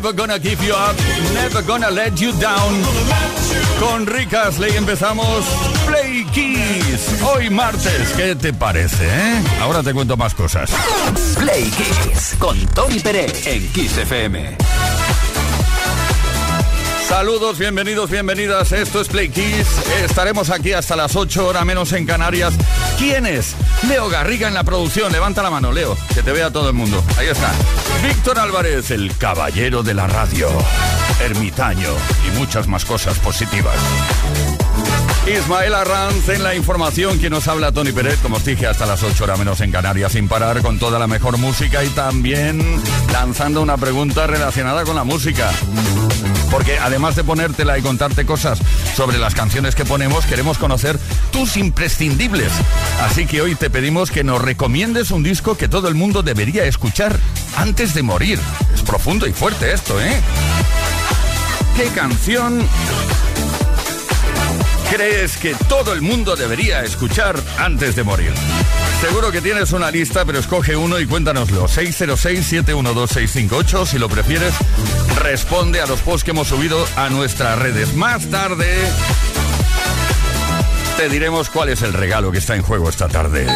Gonna give you up, never gonna let you down. Con Rick Astley empezamos Play Kiss. Hoy martes, ¿qué te parece, eh? Ahora te cuento más cosas. Play Kiss con Tony Pérez en Kiss FM. Saludos, bienvenidos, bienvenidas. Esto es Play Kiss. Estaremos aquí hasta las 8 horas menos en Canarias. ¿Quién es? Leo Garriga en la producción. Levanta la mano, Leo, que te vea todo el mundo. Ahí está. Víctor Álvarez, el caballero de la radio, ermitaño y muchas más cosas positivas. Ismael Arranz en la información, quien nos habla Tony Pérez, como os dije, hasta las 8 horas menos en Canarias, sin parar, con toda la mejor música y también lanzando una pregunta relacionada con la música. Porque además de ponértela y contarte cosas sobre las canciones que ponemos, queremos conocer tus imprescindibles. Así que hoy te pedimos que nos recomiendes un disco que todo el mundo debería escuchar antes de morir. Es profundo y fuerte esto, ¿eh? ¿Qué canción crees que todo el mundo debería escuchar antes de morir? Seguro que tienes una lista, pero escoge uno y cuéntanoslo. 606-712-658. Si lo prefieres, responde a los posts que hemos subido a nuestras redes. Más tarde te diremos cuál es el regalo que está en juego esta tarde.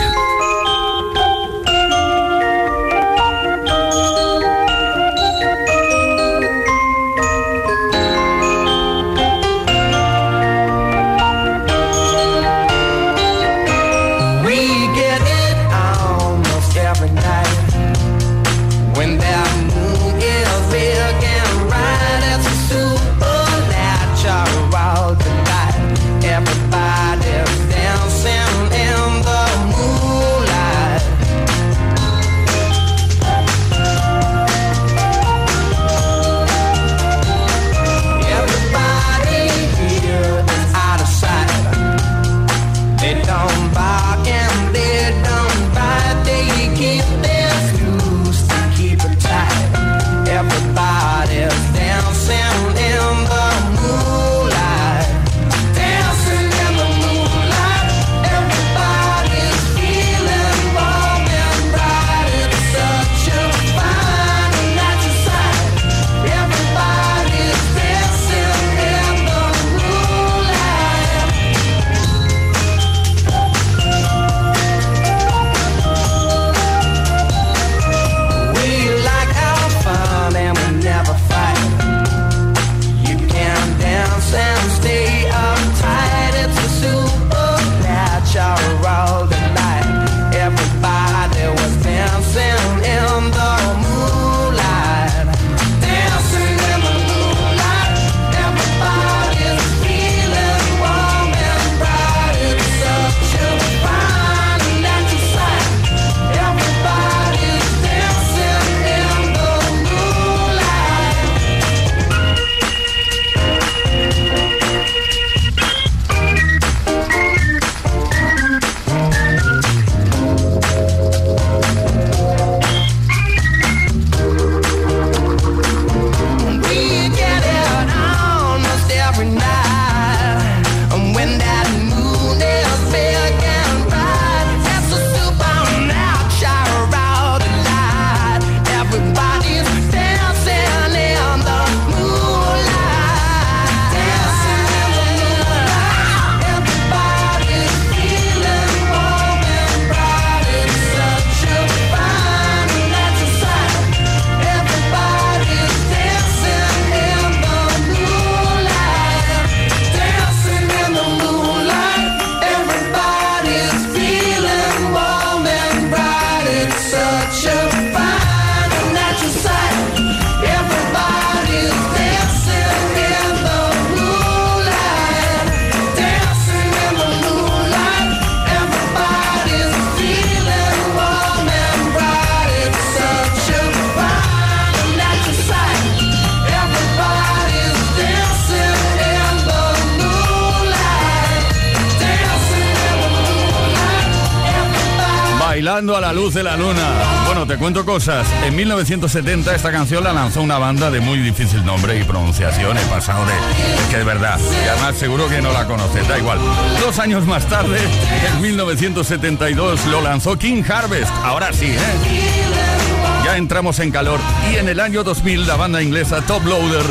De la luna. Bueno, te cuento cosas. En 1970 esta canción la lanzó una banda de muy difícil nombre y pronunciación. He pasado de... Es que de verdad. Y además seguro que no la conoces. Da igual. Dos años más tarde, en 1972, lo lanzó King Harvest. Ahora sí, ¿eh? Ya entramos en calor. Y en el año 2000 la banda inglesa Top Loader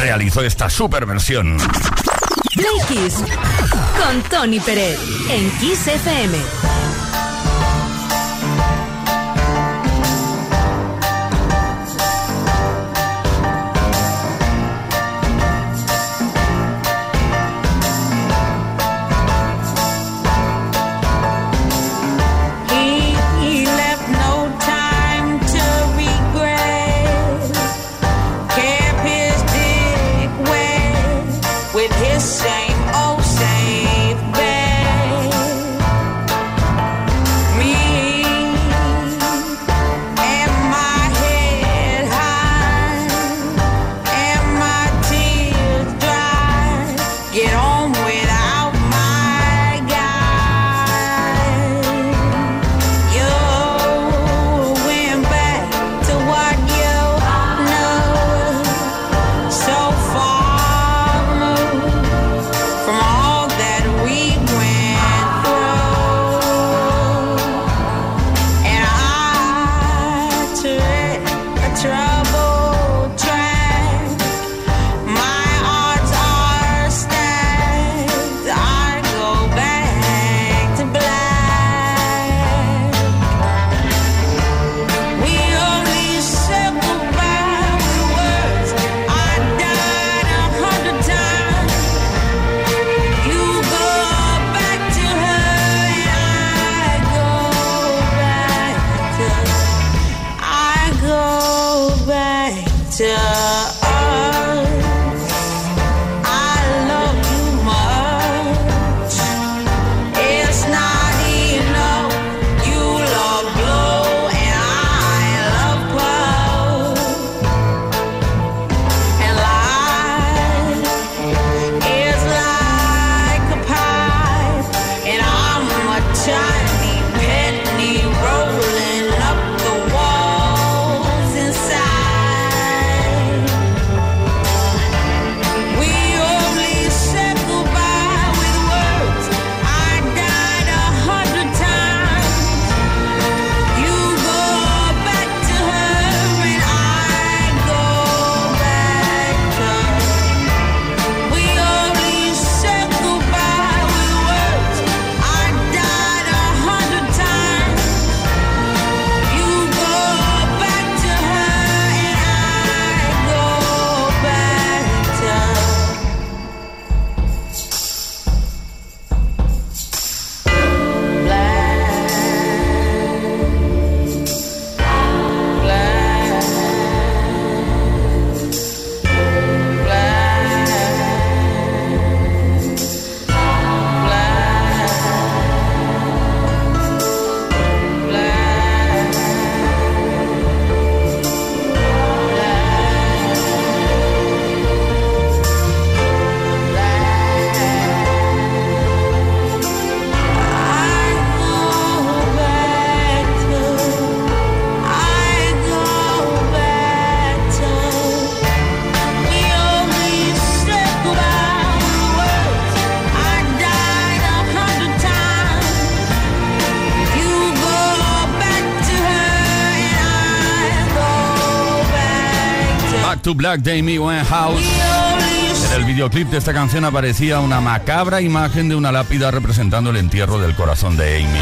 realizó esta super versión. Con Tony Pérez en Kiss FM. To Black de Amy Winehouse. En el videoclip de esta canción aparecía una macabra imagen de una lápida representando el entierro del corazón de Amy.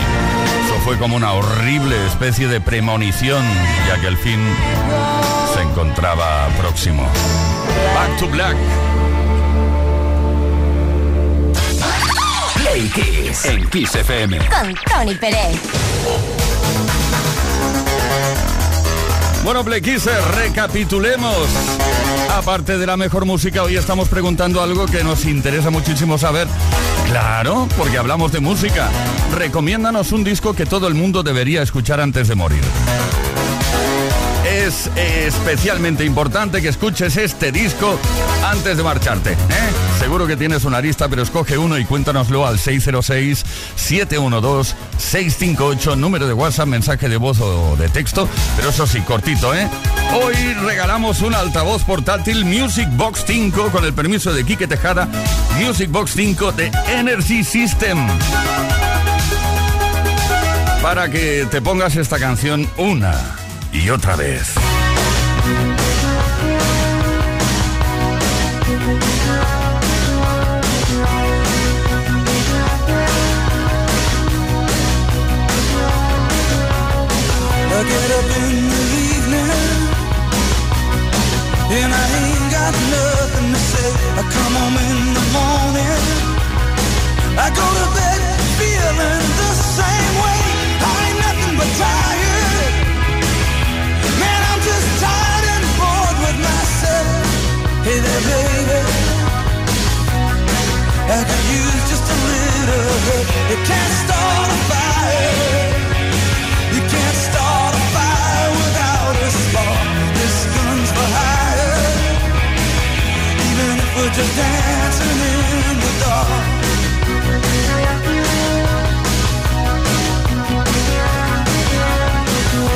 Eso fue como una horrible especie de premonición, ya que el fin se encontraba próximo. Back to Black. Play Kiss en Kiss FM. Con Tony Pérez. Bueno, Play Kiss, recapitulemos. Aparte de la mejor música, hoy estamos preguntando algo que nos interesa muchísimo saber. Claro, porque hablamos de música. Recomiéndanos un disco que todo el mundo debería escuchar antes de morir es especialmente importante que escuches este disco antes de marcharte. ¿eh? Seguro que tienes una lista, pero escoge uno y cuéntanoslo al 606-712-658, número de WhatsApp, mensaje de voz o de texto, pero eso sí, cortito, ¿eh? Hoy regalamos un altavoz portátil Music Box 5 con el permiso de Quique Tejada, Music Box 5 de Energy System para que te pongas esta canción una y otra vez. I get up in the evening and I ain't got nothing to say. I come home in the morning. I go to bed feeling the same way. I ain't nothing but tired.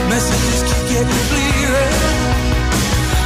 Messages keep getting clearer.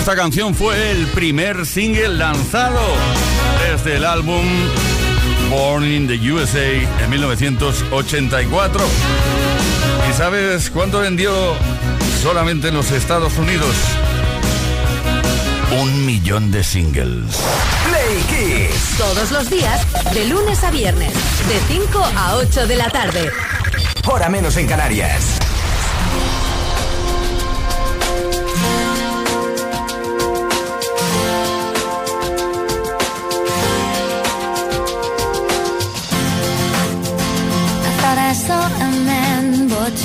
Esta canción fue el primer single lanzado desde el álbum Born in the USA en 1984. ¿Y sabes cuánto vendió solamente en los Estados Unidos? Un millón de singles. Play Kiss. Todos los días, de lunes a viernes, de 5 a 8 de la tarde. Hora menos en Canarias.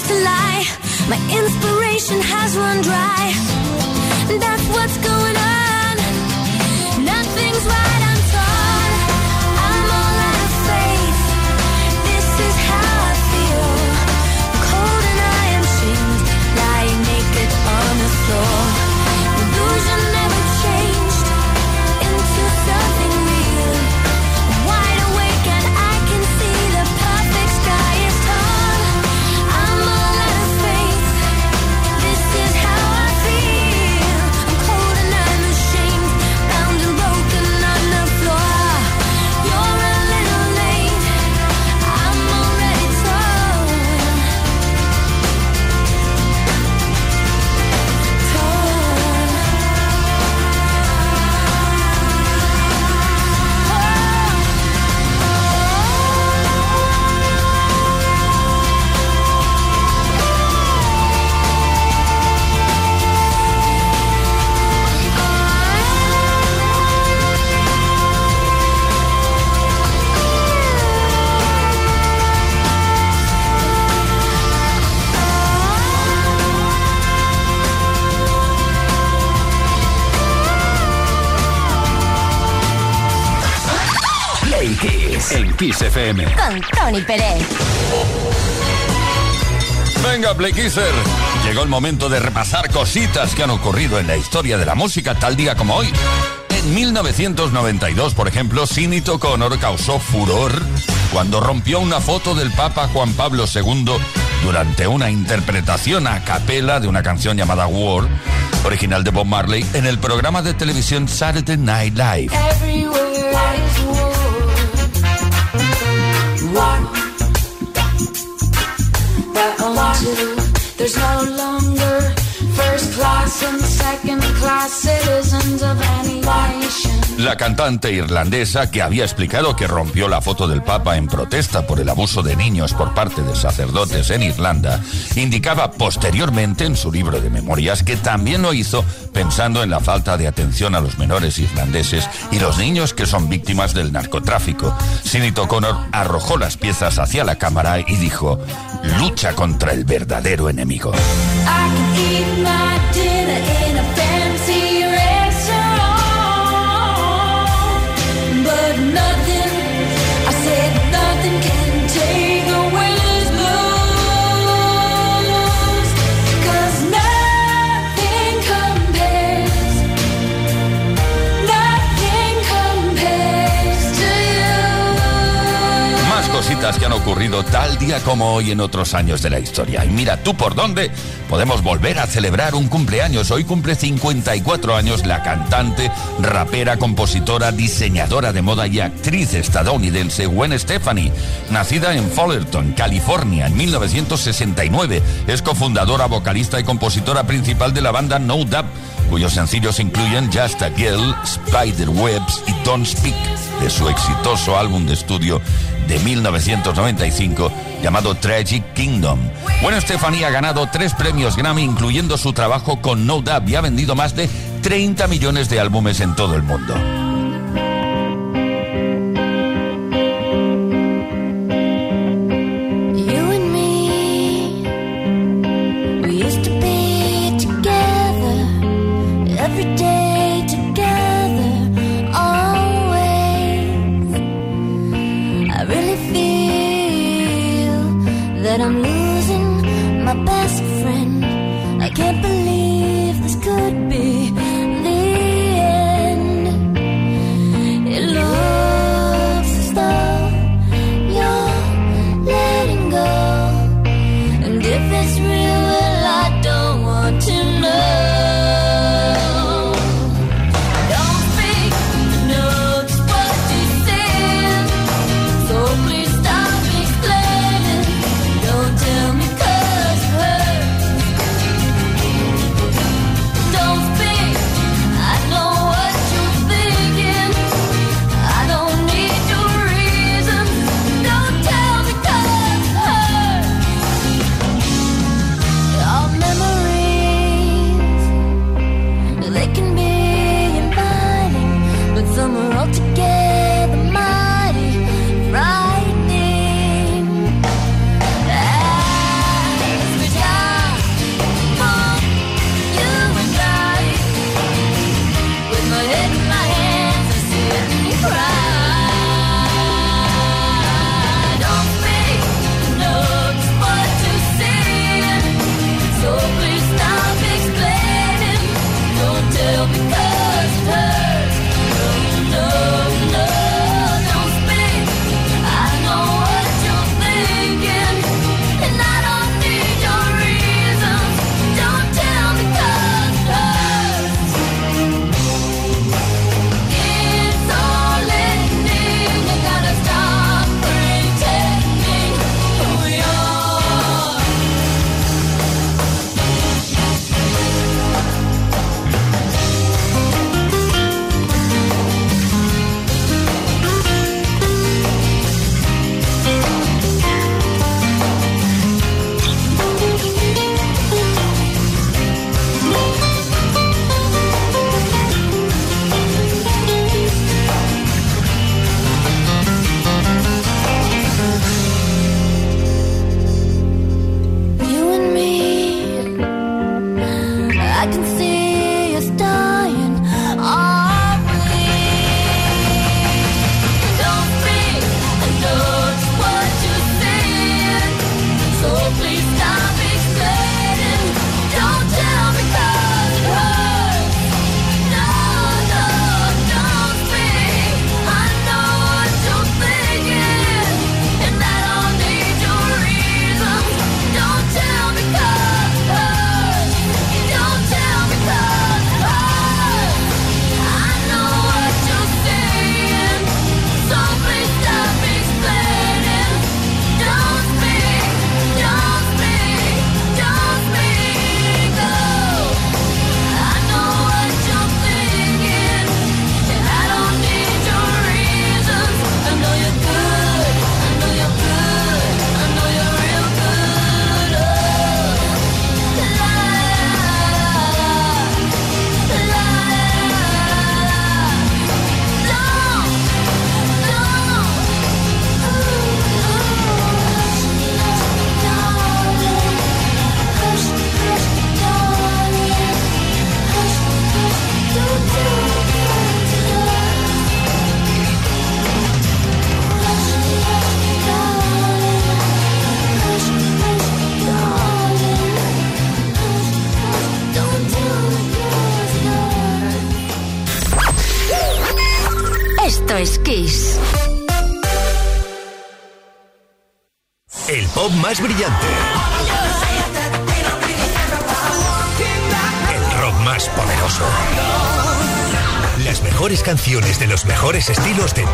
used to lie. My inspiration has run dry. That's what's going on. Nothing's right. I'm Kiss FM. Con Tony Pérez. Venga, Playkisser. Llegó el momento de repasar cositas que han ocurrido en la historia de la música tal día como hoy. En 1992, por ejemplo, Sinito Connor causó furor cuando rompió una foto del Papa Juan Pablo II durante una interpretación a capela de una canción llamada War, original de Bob Marley, en el programa de televisión Saturday Night Live. you. There's no longer. La cantante irlandesa que había explicado que rompió la foto del Papa en protesta por el abuso de niños por parte de sacerdotes en Irlanda, indicaba posteriormente en su libro de memorias que también lo hizo pensando en la falta de atención a los menores irlandeses y los niños que son víctimas del narcotráfico. Sinead O'Connor arrojó las piezas hacia la cámara y dijo, lucha contra el verdadero enemigo. I can my dinner in a fancy que han ocurrido tal día como hoy en otros años de la historia. Y mira tú por dónde podemos volver a celebrar un cumpleaños. Hoy cumple 54 años la cantante, rapera, compositora, diseñadora de moda y actriz estadounidense Gwen Stefani. Nacida en Fullerton, California, en 1969. Es cofundadora, vocalista y compositora principal de la banda No Doubt cuyos sencillos incluyen Just a Girl, Spiderwebs y Don't Speak, de su exitoso álbum de estudio de 1995 llamado Tragic Kingdom. Bueno, Stephanie ha ganado tres premios Grammy, incluyendo su trabajo con No Doubt, y ha vendido más de 30 millones de álbumes en todo el mundo.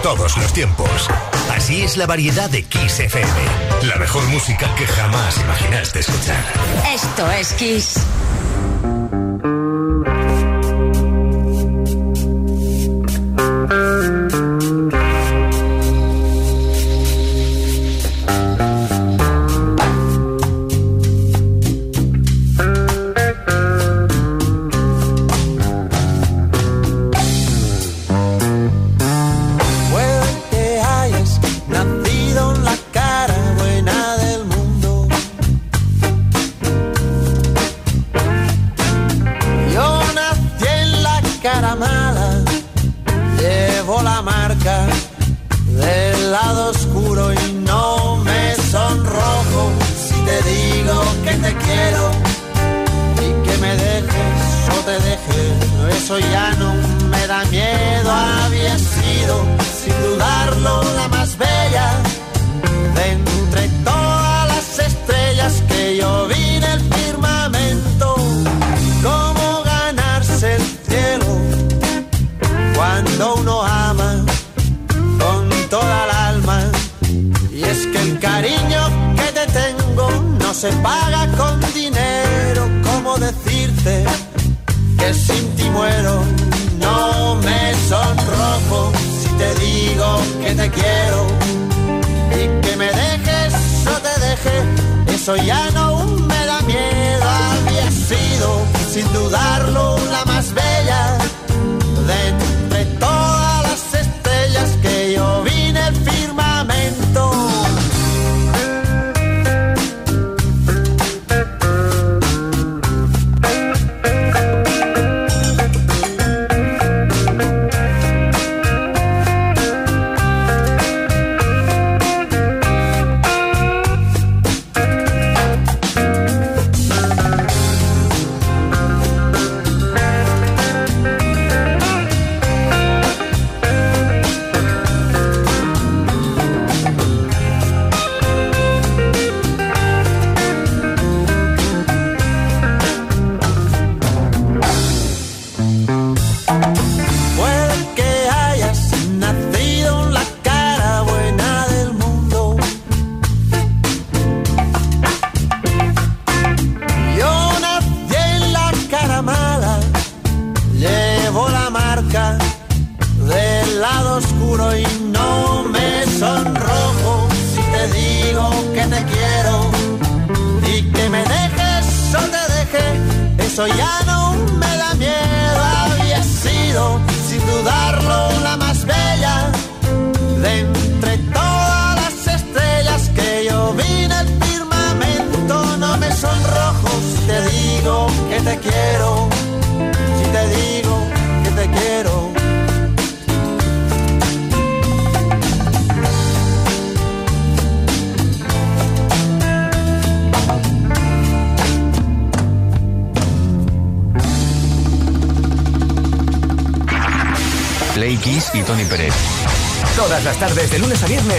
Todos los tiempos. Así es la variedad de Kiss FM. La mejor música que jamás imaginaste escuchar. Esto es Kiss.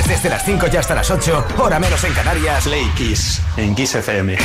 Desde las 5 y hasta las 8, hora menos en Canarias. Play Kiss en Kiss FM.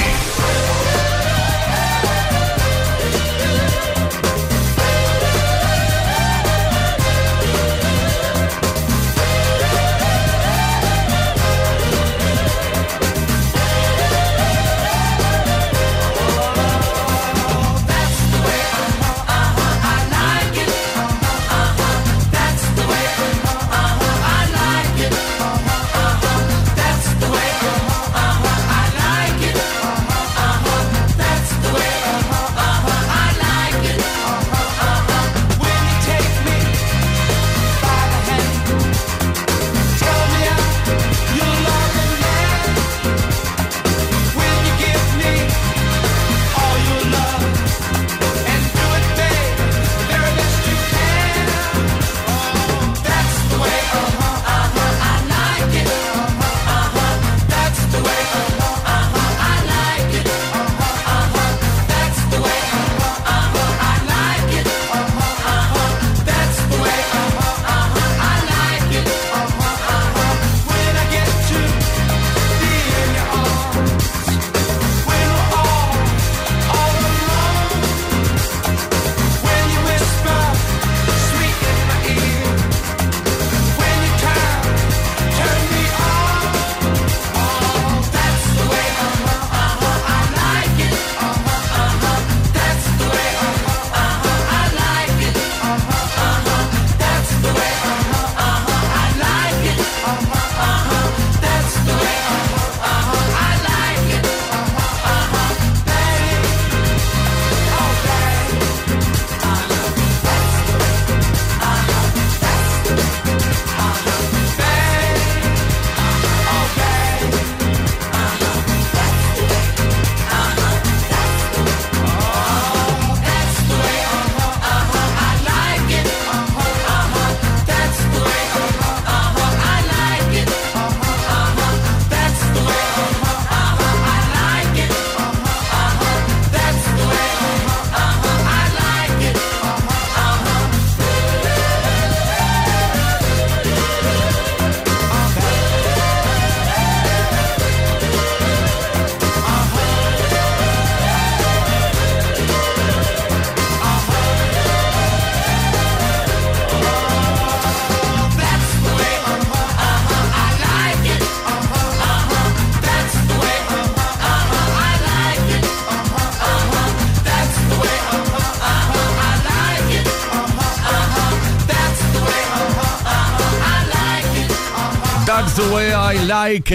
Like.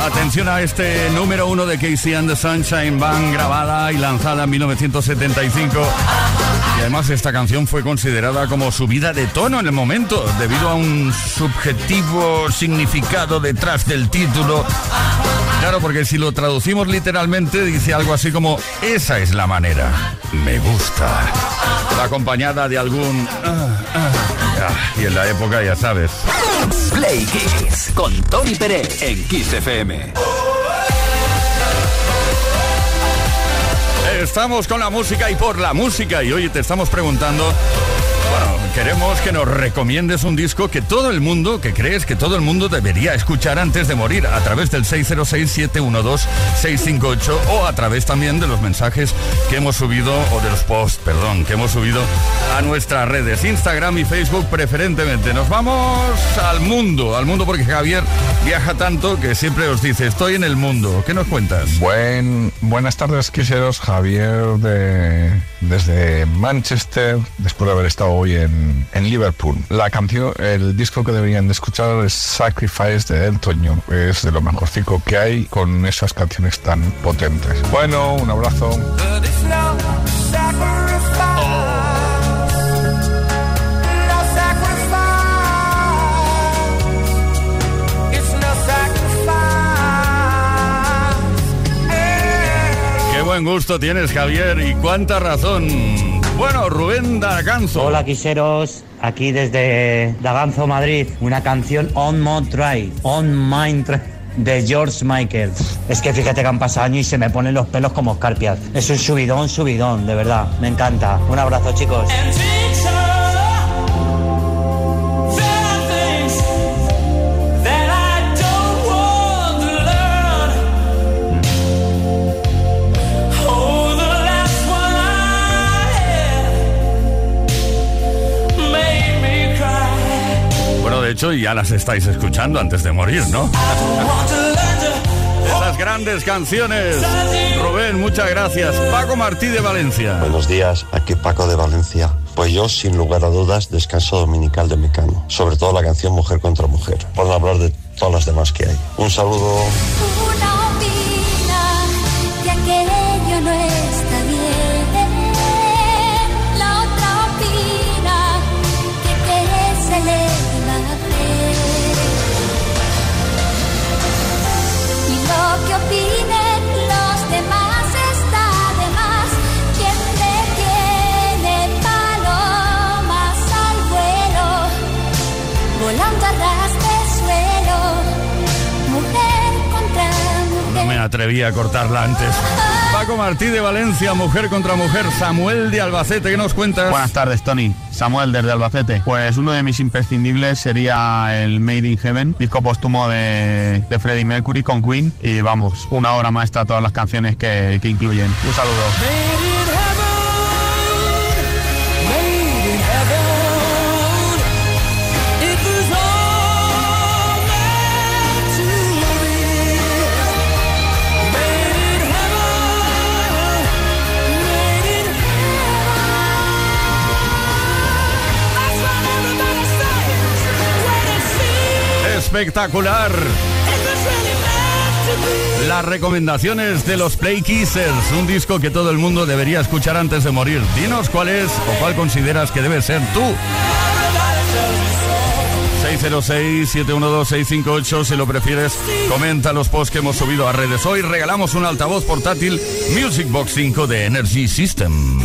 Atención a este número uno de Casey and the Sunshine Band, grabada y lanzada en 1975. Y además esta canción fue considerada como subida de tono en el momento, debido a un subjetivo significado detrás del título. Claro, porque si lo traducimos literalmente dice algo así como, esa es la manera, me gusta. Acompañada de algún... ah, ah, ah, y en la época ya sabes. Play Kiss con Tony Pérez en Kiss FM. Estamos con la música y por la música y hoy te estamos preguntando, bueno, queremos que nos recomiendes un disco que todo el mundo, que crees que todo el mundo debería escuchar antes de morir a través del 606-712-658 o a través también de los mensajes que hemos subido, o de los posts, perdón, que hemos subido a nuestras redes, Instagram y Facebook preferentemente. Nos vamos al mundo, al mundo porque Javier viaja tanto que siempre os dice, estoy en el mundo. ¿Qué nos cuentas? Buen, buenas tardes, quiseros. Javier de, desde Manchester, después de haber estado hoy en, en Liverpool. La canción, el disco que deberían de escuchar es Sacrifice de Elton. Es de lo mejorcico que hay con esas canciones tan potentes. Bueno, un abrazo. Buen gusto tienes, Javier, y cuánta razón. Bueno, Rubén Daganzo. Hola quiseros, aquí desde Daganzo, Madrid, una canción On My Drive, On My Drive de George Michael. Es que fíjate que han pasado años y se me ponen los pelos como escarpias. Es un subidón, subidón, de verdad, me encanta. Un abrazo chicos. Hecho, ya las estáis escuchando antes de morir, ¿no? Esas grandes canciones. Rubén, muchas gracias. Paco Martí de Valencia. Buenos días, aquí Paco de Valencia. Pues yo, sin lugar a dudas, descanso dominical de Mecano. Sobre todo la canción Mujer contra Mujer. Por no hablar de todas las demás que hay. Un saludo. Atreví a cortarla antes. Paco Martí de Valencia, mujer contra mujer. Samuel de Albacete, ¿qué nos cuentas? Buenas tardes, Tony. Samuel desde Albacete. Pues uno de mis imprescindibles sería el Made in Heaven, disco póstumo de, de Freddie Mercury con Queen. Y vamos, una obra maestra todas las canciones que, que incluyen. Un saludo. Espectacular. Las recomendaciones de los Play Kissers, un disco que todo el mundo debería escuchar antes de morir. Dinos cuál es o cuál consideras que debe ser tú. 606-712-658, si lo prefieres, comenta los posts que hemos subido a redes. Hoy regalamos un altavoz portátil Music Box 5 de Energy System.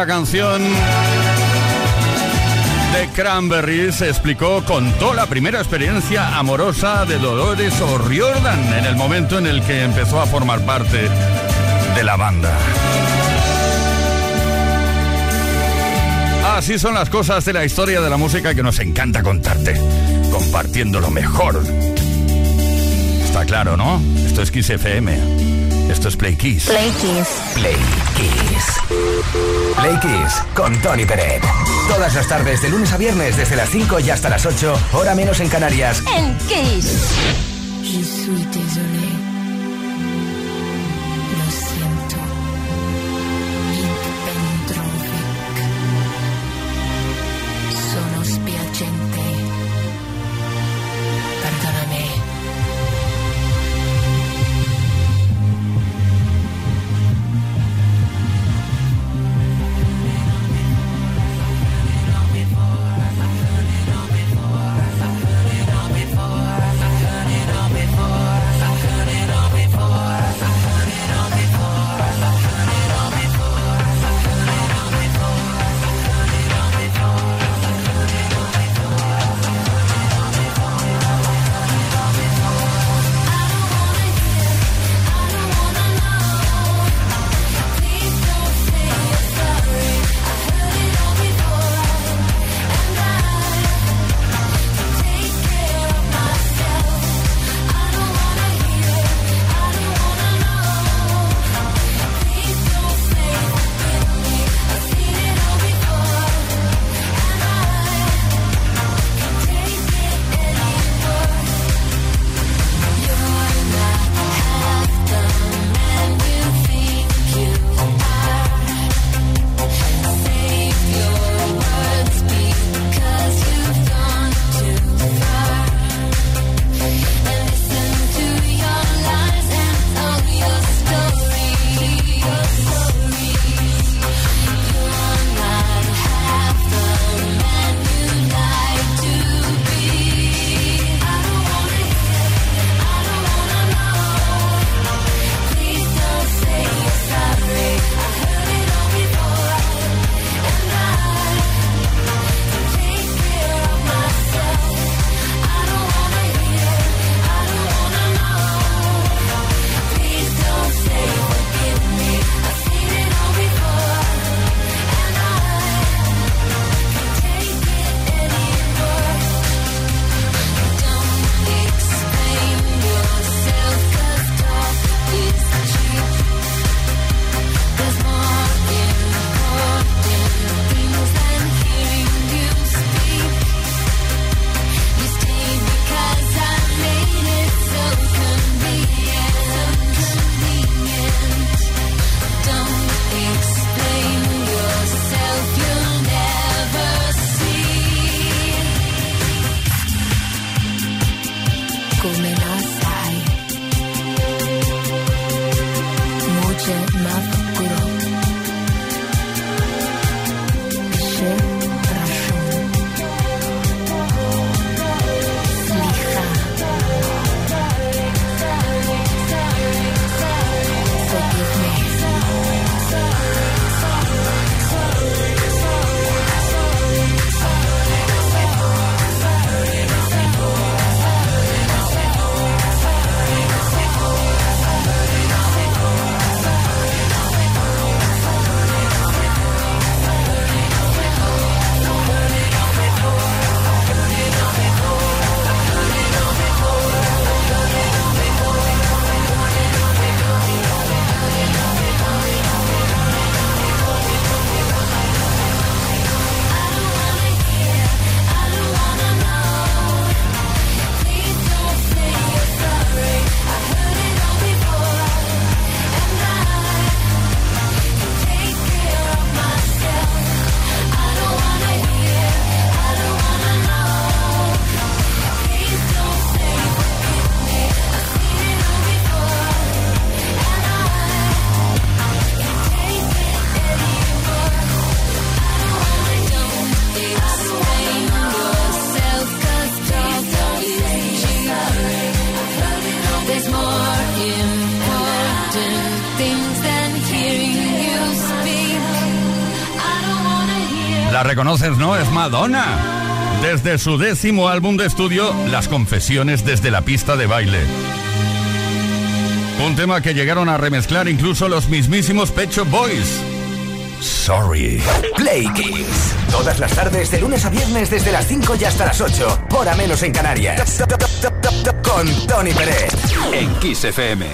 Primera canción de Cranberries explicó, contó la primera experiencia amorosa de Dolores O'Riordan en el momento en el que empezó a formar parte de la banda. Así son las cosas de la historia de la música que nos encanta contarte, compartiendo lo mejor. Claro, ¿no? Esto es Kiss FM. Esto es Play Kiss. Play Kiss. Play Kiss. Play Kiss con Tony Peret. Todas las tardes, de lunes a viernes, desde las 5 y hasta las 8, hora menos en Canarias. En Kiss. Je suis désolé. ¿no? Es Madonna. Desde su décimo álbum de estudio, Las Confesiones desde la pista de baile. Un tema que llegaron a remezclar incluso los mismísimos Pecho Boys. Sorry. Play Kiss. Todas las tardes, de lunes a viernes, desde las 5 y hasta las 8. Hora menos en Canarias. Con Tony Pérez. En Kiss FM.